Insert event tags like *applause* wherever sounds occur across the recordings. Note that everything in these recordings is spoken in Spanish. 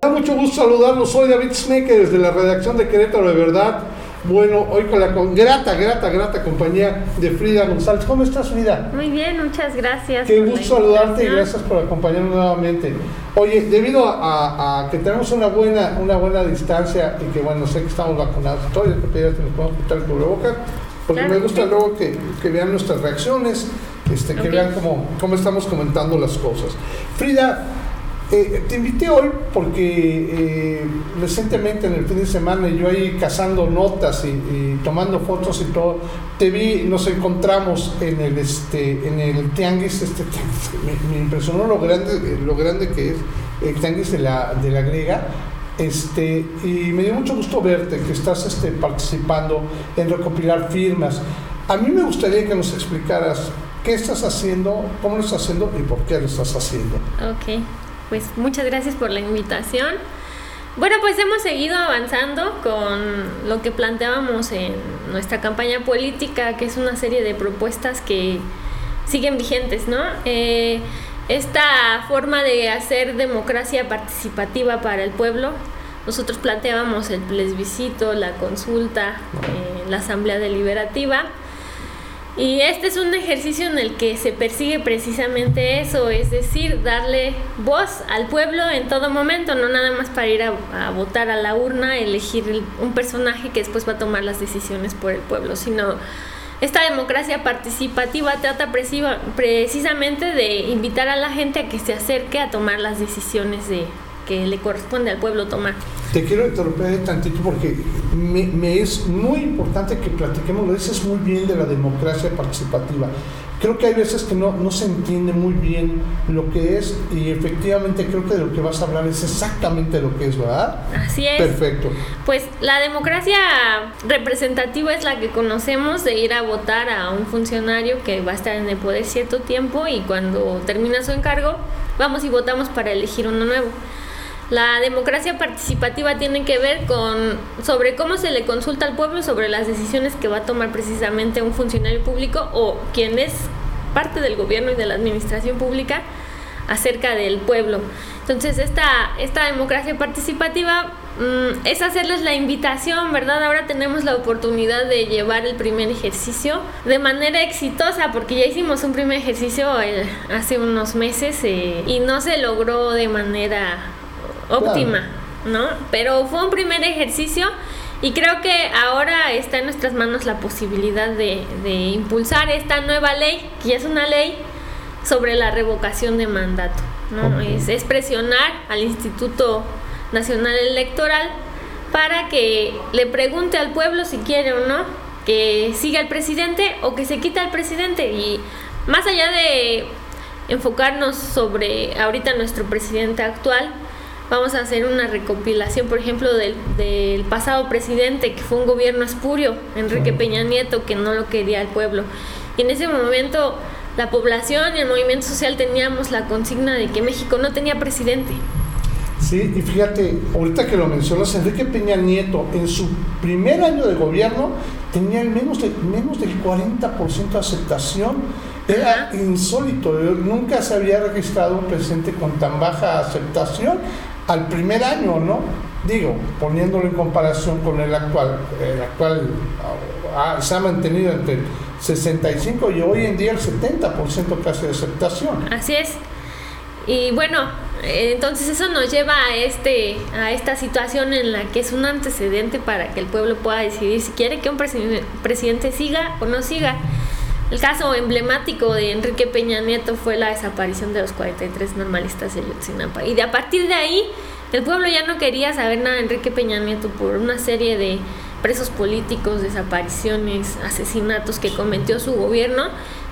Da mucho gusto saludarlos, soy David Snecker desde la redacción de Querétaro de Verdad. Bueno, hoy con la con grata, grata, grata compañía de Frida González. ¿Cómo estás, Frida? Muy bien, muchas gracias. Qué gusto saludarte y gracias por acompañarnos nuevamente. Oye, debido a, a que tenemos una buena, una buena distancia y que bueno, sé que estamos vacunados y todo, yo te pediría que nos podamos quitar el cubrebocas, porque Claro me gusta sí. luego que, que vean nuestras reacciones, este, que vean cómo, cómo estamos comentando las cosas. Frida, eh, te invité hoy porque eh, recientemente en el fin de semana yo ahí cazando notas y, y tomando fotos y todo, te vi, nos encontramos en el este en el tianguis, este *laughs* me impresionó lo grande, lo grande que es el tianguis de la, de la griega. Este, y me dio mucho gusto verte que estás este, participando en recopilar firmas. A mí me gustaría que nos explicaras qué estás haciendo, cómo lo estás haciendo y por qué lo estás haciendo. Ok, pues muchas gracias por la invitación. Bueno, pues hemos seguido avanzando con lo que planteábamos en nuestra campaña política, que es una serie de propuestas que siguen vigentes, ¿no? Eh, esta forma de hacer democracia participativa para el pueblo, nosotros planteábamos el plebiscito, la consulta, eh, la asamblea deliberativa. Y este es un ejercicio en el que se persigue precisamente eso, es decir, darle voz al pueblo en todo momento, no nada más para ir a, votar a la urna, elegir el- un personaje que después va a tomar las decisiones por el pueblo, sino esta democracia participativa trata precisamente de invitar a la gente a que se acerque a tomar las decisiones de, que le corresponde al pueblo tomar. Te quiero interrumpir tantito porque me, me es muy importante que platiquemos, lo dices muy bien de la democracia participativa. Creo que hay veces que no, no se entiende muy bien lo que es y efectivamente creo que de lo que vas a hablar es exactamente lo que es, ¿verdad? Así es. Perfecto. Pues la democracia representativa es la que conocemos de ir a votar a un funcionario que va a estar en el poder cierto tiempo y cuando termina su encargo vamos y votamos para elegir uno nuevo. La democracia participativa tiene que ver con sobre cómo se le consulta al pueblo sobre las decisiones que va a tomar precisamente un funcionario público o quien es parte del gobierno y de la administración pública acerca del pueblo. Entonces, esta, esta democracia participativa mm, es hacerles la invitación, ¿verdad? Ahora tenemos la oportunidad de llevar el primer ejercicio de manera exitosa, porque ya hicimos un primer ejercicio eh, hace unos meses eh, y no se logró de manera óptima, ¿no? Pero fue un primer ejercicio y creo que ahora está en nuestras manos la posibilidad de, de impulsar esta nueva ley, que ya es una ley sobre la revocación de mandato, ¿no? Es, es presionar al Instituto Nacional Electoral para que le pregunte al pueblo si quiere o no que siga el presidente o que se quita el presidente y más allá de enfocarnos sobre ahorita nuestro presidente actual, vamos a hacer una recopilación, por ejemplo, del, del pasado presidente, que fue un gobierno espurio, Enrique Peña Nieto, que no lo quería el pueblo. Y en ese momento la población y el movimiento social teníamos la consigna de que México no tenía presidente. Sí, y fíjate, ahorita que lo mencionas, Enrique Peña Nieto en su primer año de gobierno tenía el menos, de, menos del 40% de aceptación. Era Ajá. insólito, nunca se había registrado un presidente con tan baja aceptación al primer año, ¿no? Digo, poniéndolo en comparación con el actual, el actual ah, se ha mantenido entre el 65 y hoy en día el 70% casi de aceptación. Así es. Y bueno, entonces eso nos lleva a este a esta situación en la que es un antecedente para que el pueblo pueda decidir si quiere que un preside- presidente siga o no siga. El caso emblemático de Enrique Peña Nieto fue la desaparición de los 43 normalistas de Yotzinapa. Y de a partir de ahí, el pueblo ya no quería saber nada de Enrique Peña Nieto por una serie de presos políticos, desapariciones, asesinatos que cometió su gobierno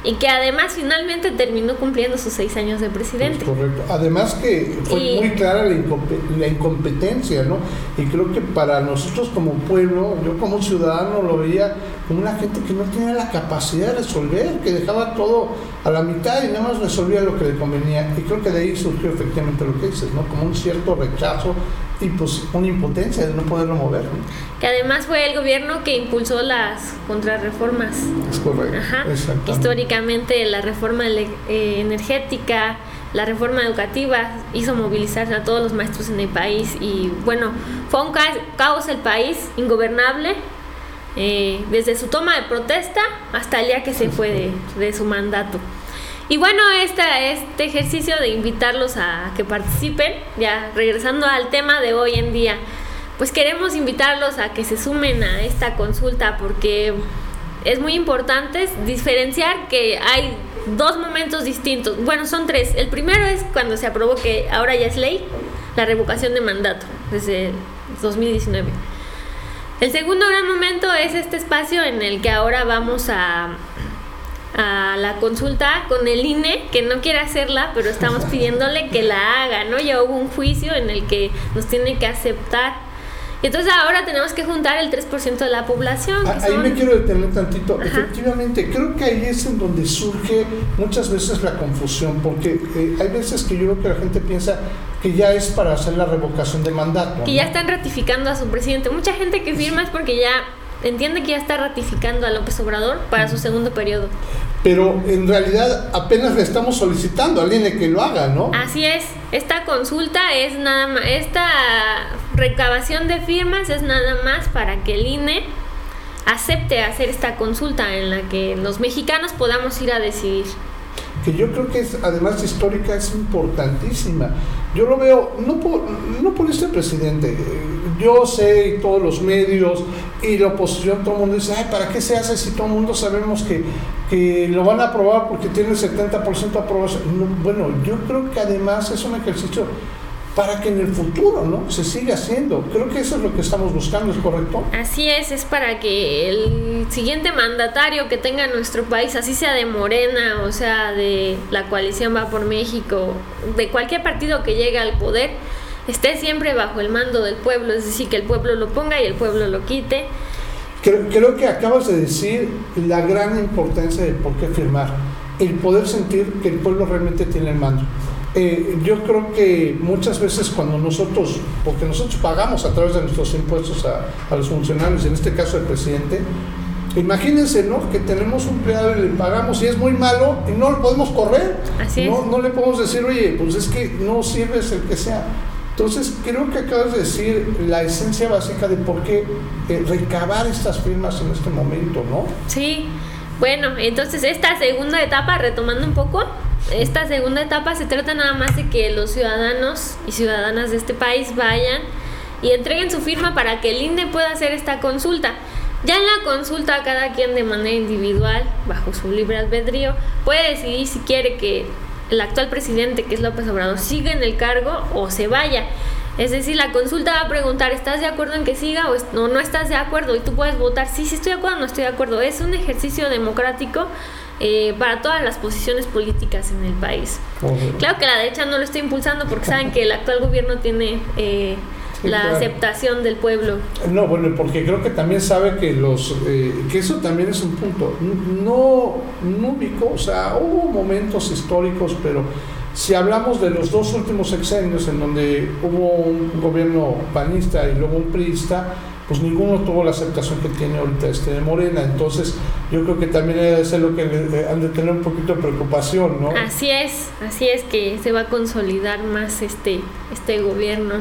y que además finalmente terminó cumpliendo sus seis años de presidente. Es correcto. Además que fue Y- muy clara la, incompe- la incompetencia, ¿no? Y creo que para nosotros como pueblo, yo como ciudadano lo veía como una gente que no tenía la capacidad de resolver, que dejaba todo a la mitad y nada más resolvía lo que le convenía. Y creo que de ahí surgió efectivamente lo que dices, ¿no? Como un cierto rechazo y pues una impotencia de no poderlo mover. Que además fue el gobierno que impulsó las contrarreformas. Es correcto. Históricamente la reforma eh, energética, la reforma educativa hizo movilizar a todos los maestros en el país y bueno, fue un caos el país, ingobernable, eh, desde su toma de protesta hasta el día que se fue de, su mandato. Y bueno, este ejercicio de invitarlos a que participen, ya regresando al tema de hoy en día, pues queremos invitarlos a que se sumen a esta consulta porque es muy importante diferenciar que hay dos momentos distintos. Bueno, son tres. El primero es cuando se aprobó que ahora ya es ley la revocación de mandato desde 2019. El segundo gran momento es este espacio en el que ahora vamos a, a la consulta con el INE, que no quiere hacerla, pero estamos *laughs* pidiéndole que la haga, ¿no? Ya hubo un juicio en el que nos tiene que aceptar entonces ahora tenemos que juntar el 3% de la población. Ahí me quiero detener tantito. Efectivamente, creo que ahí es en donde surge muchas veces la confusión, porque eh, hay veces que yo creo que la gente piensa que ya es para hacer la revocación de mandato. Que ya están ratificando a su presidente. Mucha gente que firma es porque ya entiende que ya está ratificando a López Obrador para su segundo periodo. Pero en realidad apenas le estamos solicitando al INE que lo haga, ¿no? Así es. Esta consulta es nada más, esta recabación de firmas es nada más para que el INE acepte hacer esta consulta en la que los mexicanos podamos ir a decidir que yo creo que es, además histórica, es importantísima. Yo lo veo, no por, no por este presidente, yo sé, todos los medios y la oposición, todo el mundo dice, ay, ¿para qué se hace si todo el mundo sabemos que, que lo van a aprobar porque tiene el 70% de aprobación? bueno, yo creo que además es un ejercicio para que en el futuro ¿no? se siga haciendo. Creo que eso es lo que estamos buscando, ¿es correcto? Así es, es para que el siguiente mandatario que tenga nuestro país, así sea de Morena, o sea, de la coalición Va por México, de cualquier partido que llegue al poder, esté siempre bajo el mando del pueblo, es decir, que el pueblo lo ponga y el pueblo lo quite. Creo, creo que acabas de decir la gran importancia de por qué firmar, el poder sentir que el pueblo realmente tiene el mando. Eh, yo creo que muchas veces cuando nosotros, porque nosotros pagamos a través de nuestros impuestos a, los funcionarios, en este caso el presidente, imagínense, ¿no? Que tenemos un empleado y le pagamos y es muy malo y no lo podemos correr. no, no le podemos decir, oye, pues es que no sirves el que sea. Entonces, creo que acabas de decir la esencia básica de por qué eh, recabar estas firmas en este momento, ¿no? Sí. Bueno, entonces esta segunda etapa, retomando un poco, esta segunda etapa se trata nada más de que los ciudadanos y ciudadanas de este país vayan y entreguen su firma para que el INE pueda hacer esta consulta. Ya en la consulta cada quien de manera individual, bajo su libre albedrío, puede decidir si quiere que el actual presidente, que es López Obrador, siga en el cargo o se vaya. Es decir, la consulta va a preguntar, ¿estás de acuerdo en que siga o no, no estás de acuerdo? Y tú puedes votar, sí, sí estoy de acuerdo no estoy de acuerdo. Es un ejercicio democrático eh, para todas las posiciones políticas en el país. Claro que la derecha no lo está impulsando porque saben que el actual gobierno tiene eh, la aceptación del pueblo. No, bueno, porque creo que también sabe que los eh, que eso también es un punto. No, no ubico, o sea, hubo momentos históricos, pero si hablamos de los dos últimos sexenios en donde hubo un gobierno panista y luego un priista, pues ninguno tuvo la aceptación que tiene ahorita este de Morena. Entonces, yo creo que también ser lo que han de tener un poquito de preocupación, ¿no? Así es, así es que se va a consolidar más este, este gobierno.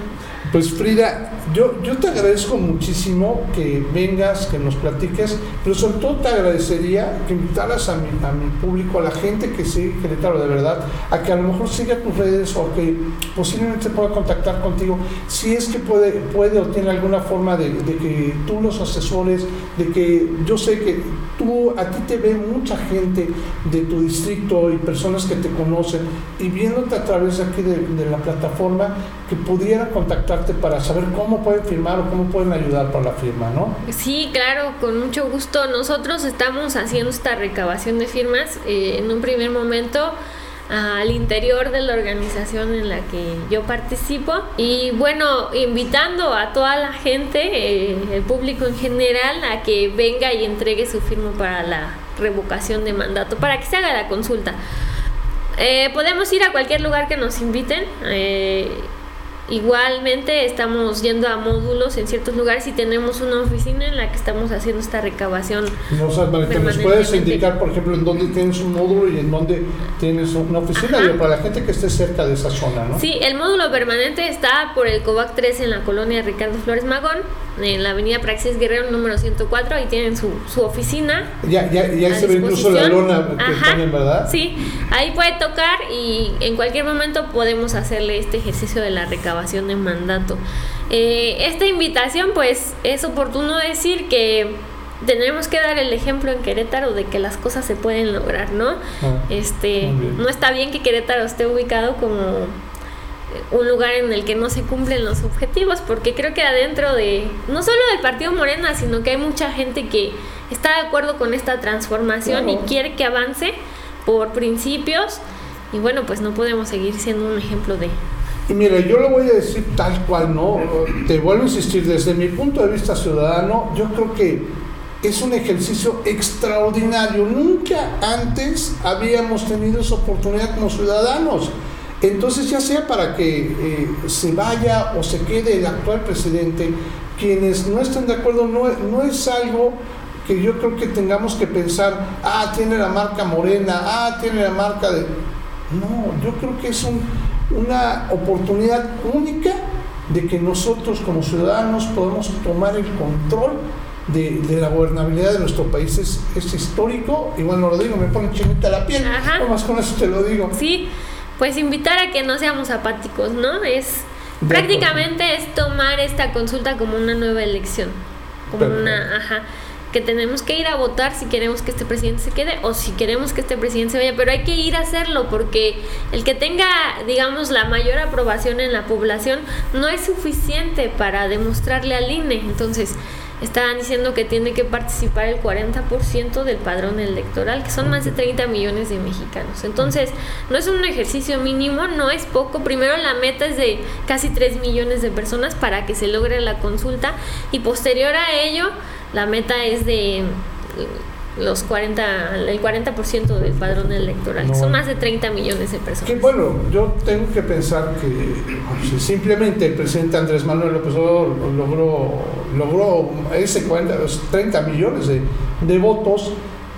Pues Frida, yo, yo te agradezco muchísimo que vengas, que nos platiques, pero sobre todo te agradecería que invitaras a mi, a mi público, a la gente que sigue Querétaro de verdad, a que a lo mejor siga tus redes o que posiblemente pueda contactar contigo, si es que puede, puede o tiene alguna forma de, que tú los asesores, de que yo sé que tú, a ti te ve mucha gente de tu distrito y personas que te conocen y viéndote a través aquí de la plataforma, que pudiera contactarte para saber cómo pueden firmar o cómo pueden ayudar para la firma, ¿no? Sí, claro, con mucho gusto. Nosotros estamos haciendo esta recabación de firmas eh, en un primer momento al interior de la organización en la que yo participo y bueno, invitando a toda la gente, eh, el público en general, a que venga y entregue su firma para la revocación de mandato, para que se haga la consulta. Eh, podemos ir a cualquier lugar que nos inviten. Igualmente estamos yendo a módulos en ciertos lugares y tenemos una oficina en la que estamos haciendo esta recabación. No, o sea, ¿Nos puedes indicar, por ejemplo, en dónde tienes un módulo y en dónde tienes una oficina? para la gente que esté cerca de esa zona, ¿no? Sí, el módulo permanente está por el COVAC 3 en la colonia Ricardo Flores Magón en la avenida Praxis Guerrero número 104, ahí tienen su, su oficina. Ya, ya, ya se ve incluso la lona que ponen, ¿verdad? Sí, ahí puede tocar y en cualquier momento podemos hacerle este ejercicio de la recabación de mandato. Eh, esta invitación, pues es oportuno decir que tenemos que dar el ejemplo en Querétaro de que las cosas se pueden lograr, ¿no? Ah, este, no está bien que Querétaro esté ubicado como un lugar en el que no se cumplen los objetivos, porque creo que adentro de, no solo del Partido Morena, sino que hay mucha gente que está de acuerdo con esta transformación y quiere que avance por principios, y bueno, pues no podemos seguir siendo un ejemplo de... Y mira, yo lo voy a decir tal cual, ¿no? Te vuelvo a insistir, desde mi punto de vista ciudadano, yo creo que es un ejercicio extraordinario. Nunca antes habíamos tenido esa oportunidad como ciudadanos. Entonces, ya sea para que eh, se vaya o se quede el actual presidente, quienes no están de acuerdo no, no es algo que yo creo que tengamos que pensar, ah, tiene la marca morena, ah, tiene la marca de... No, yo creo que es una oportunidad única de que nosotros como ciudadanos podemos tomar el control de, la gobernabilidad de nuestro país. Es, es histórico, y bueno, lo digo, me pone chinita la piel, más con eso te lo digo. Sí pues invitar a que no seamos apáticos, ¿no? Es prácticamente es tomar esta consulta como una nueva elección, como una, ajá, que tenemos que ir a votar si queremos que este presidente se quede o si queremos que este presidente se vaya, pero hay que ir a hacerlo porque el que tenga, digamos, la mayor aprobación en la población no es suficiente para demostrarle al INE, entonces estaban diciendo que tiene que participar el 40% del padrón electoral, que son más de 30 millones de mexicanos. Entonces, no es un ejercicio mínimo, no es poco. Primero la meta es de casi 3 millones de personas para que se logre la consulta y posterior a ello, la meta es de los 40, el 40% del padrón electoral, son más de 30 millones de personas. Que bueno, yo tengo que pensar que si simplemente el presidente Andrés Manuel López Obrador logró, logró ese 40, 30 millones de, de votos,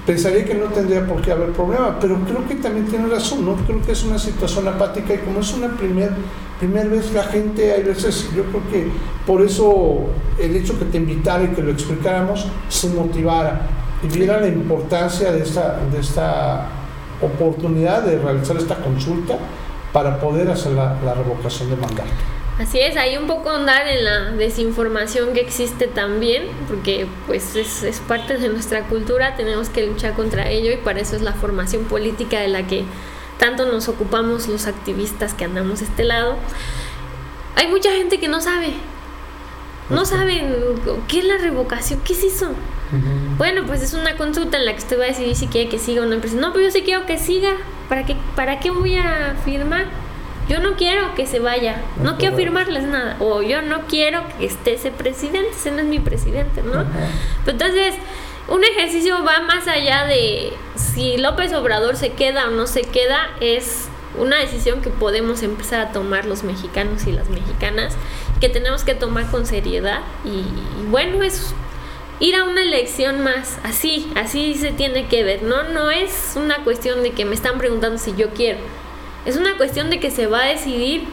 pensaría que no tendría por qué haber problema, pero creo que también tiene razón, ¿no? Creo que es una situación apática y como es una primer, primer vez la gente, hay veces, yo creo que por eso el hecho que te invitara y que lo explicáramos se motivara y viera la importancia de esta, de esta oportunidad de realizar esta consulta para poder hacer la, revocación de mandato. Así es, hay un poco andar en la desinformación que existe también, porque pues es, es, parte de nuestra cultura, tenemos que luchar contra ello y para eso es la formación política de la que tanto nos ocupamos los activistas que andamos de este lado. Hay mucha gente que no sabe, no saben qué es la revocación, qué es eso. Bueno, pues es una consulta en la que usted va a decidir si quiere que siga o no. No, pero yo sí quiero que siga. ¿Para qué, ¿Para qué voy a firmar? Yo no quiero que se vaya. No quiero firmarles nada. O yo no quiero que esté ese presidente. Ese no es mi presidente, ¿no? entonces, un ejercicio va más allá de si López Obrador se queda o no se queda. Es una decisión que podemos empezar a tomar los mexicanos y las mexicanas. Que tenemos que tomar con seriedad. y bueno, es ir a una elección más, así, así se tiene que ver, ¿no? No es una cuestión de que me están preguntando si yo quiero, es una cuestión de que se va a decidir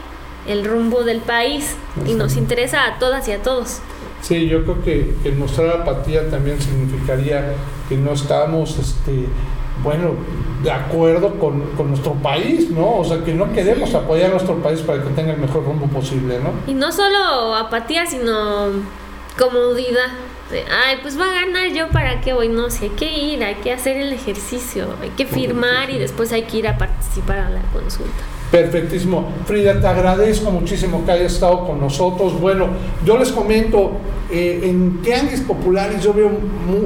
el rumbo del país y nos interesa a todas y a todos. Sí, yo creo que, el mostrar apatía también significaría que no estamos, este, bueno, de acuerdo con, con, nuestro país, ¿no? O sea, que no queremos apoyar a nuestro país para que tenga el mejor rumbo posible, ¿no? Y no solo apatía, sino comodidad ay, pues va a ganar yo para qué voy, no, si hay que ir, hay que hacer el ejercicio, hay que firmar y después hay que ir a participar a la consulta. Perfectísimo. Frida, te agradezco muchísimo que hayas estado con nosotros. Bueno, yo les comento, eh, en tianguis populares yo veo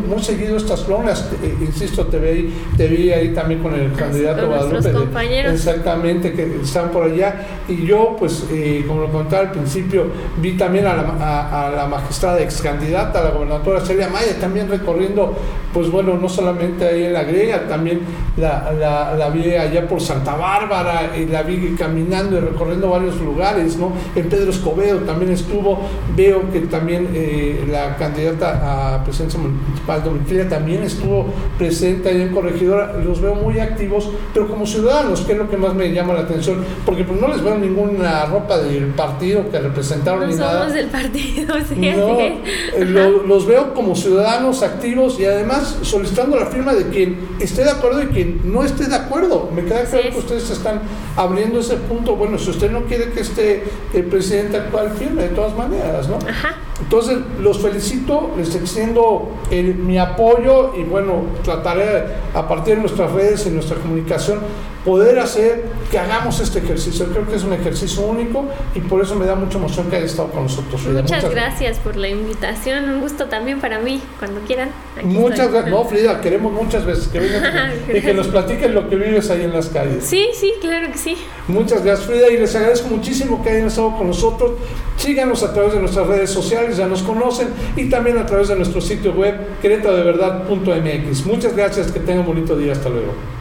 muy, seguido estas lonas, eh, insisto, te vi, te vi ahí también con el candidato Guadalupe. compañeros. exactamente, que están por allá. Y yo, pues, eh, como lo contaba al principio, vi también a la, a, la magistrada ex candidata a la gobernadora Celia Maya, también recorriendo, pues bueno, no solamente ahí en la griega, también la, la, la vi allá por Santa Bárbara, y la vi caminando y recorriendo varios lugares, ¿no? En Pedro Escobedo también estuvo, veo que también eh, la candidata a presidencia municipal Domitila también estuvo presente ahí en Corregidora, los veo muy activos, pero como ciudadanos, que es lo que más me llama la atención, porque pues no les veo ninguna ropa del partido que representaron No ni somos nada. del partido, *laughs* sí, No, eh, lo- los veo como ciudadanos activos y además solicitando la firma de quien esté de acuerdo y quien no esté de acuerdo. Me queda claro que ustedes están abriendo ese punto. Bueno, si usted no quiere que esté el presidente actual firme, de todas maneras, ¿no? Ajá. Entonces, los felicito, les extiendo el- mi apoyo y bueno, trataré a partir de nuestras redes y nuestra comunicación poder hacer que hagamos este ejercicio. Creo que es un ejercicio único y por eso me da mucha emoción que haya estado con nosotros. Frida. Muchas gracias por la invitación, un gusto también para mí, cuando quieran. Muchas gracias. No, Frida, queremos muchas veces que vengas y *laughs* que nos platiquen lo que vives ahí en las calles. Sí, sí, claro que sí. Muchas gracias, Frida, y les agradezco muchísimo que hayan estado con nosotros. Síganos a través de nuestras redes sociales, ya nos conocen, y también a través de nuestro sitio web queretadeverdad.mx. Muchas gracias, que tengan un bonito día. Hasta luego.